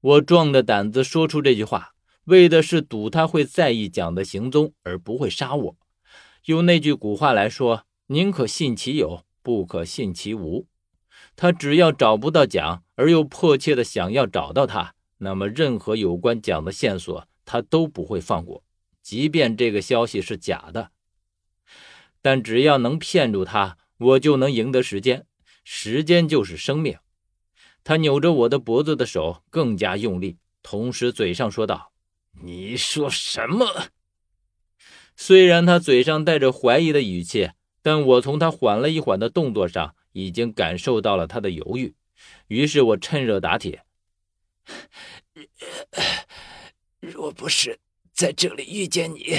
我壮着胆子说出这句话，为的是赌他会在意蒋的行踪，而不会杀我。用那句古话来说：“宁可信其有，不可信其无。”他只要找不到蒋，而又迫切的想要找到他，那么任何有关蒋的线索，他都不会放过，即便这个消息是假的。但只要能骗住他，我就能赢得时间。时间就是生命。他扭着我的脖子的手更加用力，同时嘴上说道：“你说什么？”虽然他嘴上带着怀疑的语气，但我从他缓了一缓的动作上已经感受到了他的犹豫。于是我趁热打铁：“若不是在这里遇见你，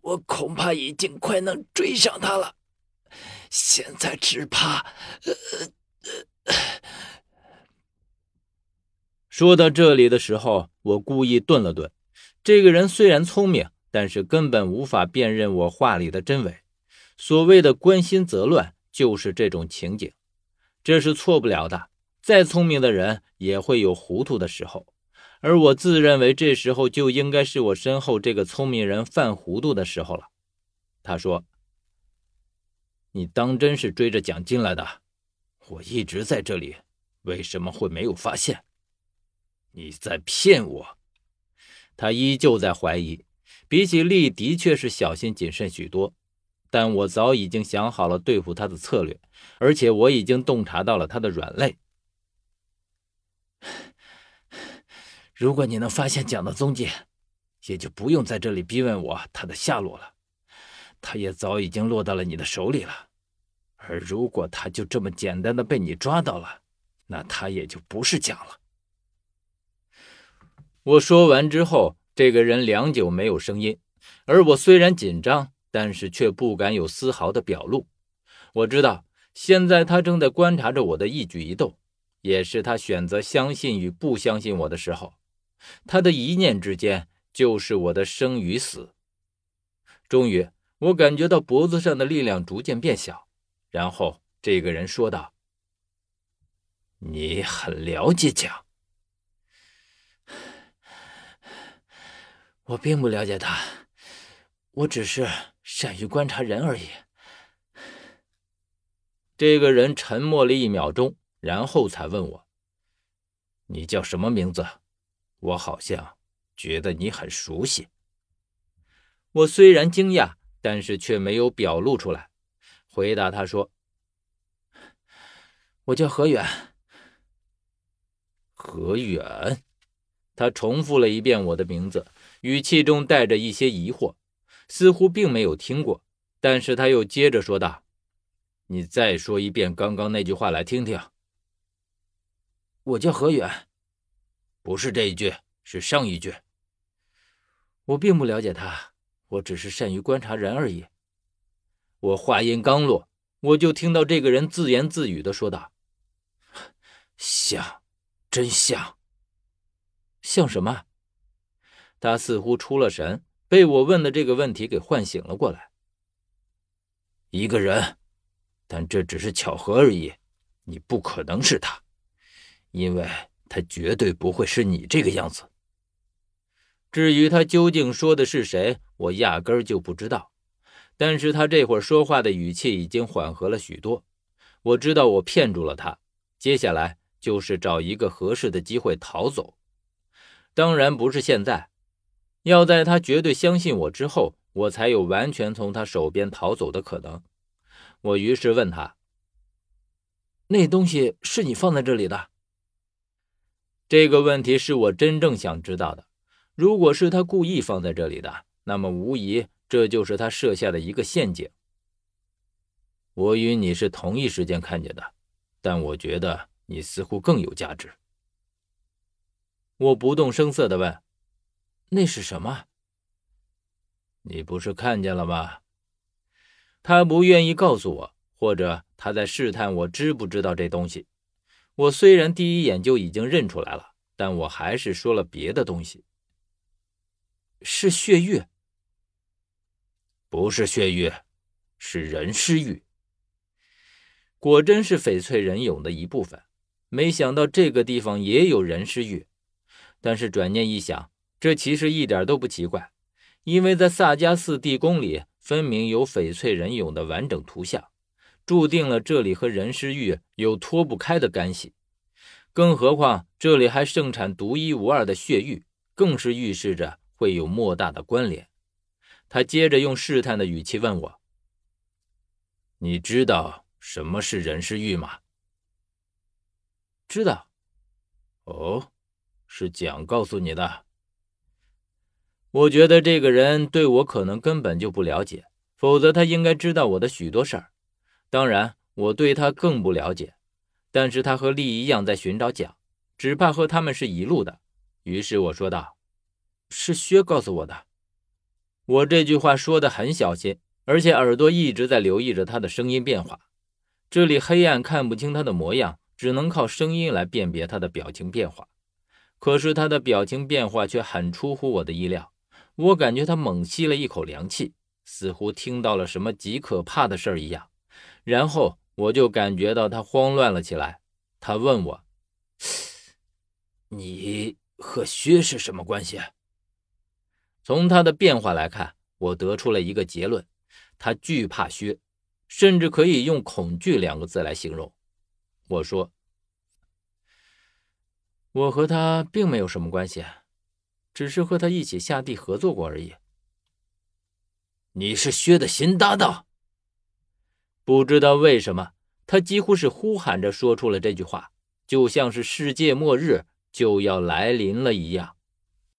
我恐怕已经快能追上他了。现在只怕……”说到这里的时候，我故意顿了顿。这个人虽然聪明，但是根本无法辨认我话里的真伪。所谓的关心则乱，就是这种情景。这是错不了的。再聪明的人也会有糊涂的时候，而我自认为这时候就应该是我身后这个聪明人犯糊涂的时候了。他说：“你当真是追着蒋进来的？我一直在这里，为什么会没有发现？”你在骗我！他依旧在怀疑。比起丽，的确是小心谨慎许多。但我早已经想好了对付他的策略，而且我已经洞察到了他的软肋。如果你能发现蒋的踪迹，也就不用在这里逼问我他的下落了。他也早已经落到了你的手里了。而如果他就这么简单的被你抓到了，那他也就不是蒋了。我说完之后，这个人良久没有声音，而我虽然紧张，但是却不敢有丝毫的表露。我知道，现在他正在观察着我的一举一动，也是他选择相信与不相信我的时候。他的一念之间，就是我的生与死。终于，我感觉到脖子上的力量逐渐变小，然后这个人说道：“你很了解蒋。”我并不了解他，我只是善于观察人而已。这个人沉默了一秒钟，然后才问我：“你叫什么名字？我好像觉得你很熟悉。”我虽然惊讶，但是却没有表露出来，回答他说：“我叫何远。”何远，他重复了一遍我的名字。语气中带着一些疑惑，似乎并没有听过。但是他又接着说道：“你再说一遍刚刚那句话来听听。”我叫何远，不是这一句，是上一句。我并不了解他，我只是善于观察人而已。我话音刚落，我就听到这个人自言自语的说道：“像，真像，像什么？”他似乎出了神，被我问的这个问题给唤醒了过来。一个人，但这只是巧合而已。你不可能是他，因为他绝对不会是你这个样子。至于他究竟说的是谁，我压根儿就不知道。但是他这会儿说话的语气已经缓和了许多。我知道我骗住了他，接下来就是找一个合适的机会逃走。当然不是现在。要在他绝对相信我之后，我才有完全从他手边逃走的可能。我于是问他：“那东西是你放在这里的？”这个问题是我真正想知道的。如果是他故意放在这里的，那么无疑这就是他设下的一个陷阱。我与你是同一时间看见的，但我觉得你似乎更有价值。我不动声色地问。那是什么？你不是看见了吗？他不愿意告诉我，或者他在试探我知不知道这东西。我虽然第一眼就已经认出来了，但我还是说了别的东西。是血玉？不是血玉，是人尸玉。果真是翡翠人俑的一部分。没想到这个地方也有人尸玉。但是转念一想，这其实一点都不奇怪，因为在萨迦寺地宫里，分明有翡翠人俑的完整图像，注定了这里和人尸玉有脱不开的干系。更何况这里还盛产独一无二的血玉，更是预示着会有莫大的关联。他接着用试探的语气问我：“你知道什么是人尸玉吗？”“知道。”“哦，是蒋告诉你的。”我觉得这个人对我可能根本就不了解，否则他应该知道我的许多事儿。当然，我对他更不了解。但是他和丽一样在寻找蒋，只怕和他们是一路的。于是我说道：“是薛告诉我的。”我这句话说的很小心，而且耳朵一直在留意着他的声音变化。这里黑暗，看不清他的模样，只能靠声音来辨别他的表情变化。可是他的表情变化却很出乎我的意料。我感觉他猛吸了一口凉气，似乎听到了什么极可怕的事儿一样。然后我就感觉到他慌乱了起来。他问我：“你和薛是什么关系？”从他的变化来看，我得出了一个结论：他惧怕薛，甚至可以用“恐惧”两个字来形容。我说：“我和他并没有什么关系，只是和他一起下地合作过而已。”你是薛的新搭档？不知道为什么，他几乎是呼喊着说出了这句话，就像是世界末日就要来临了一样。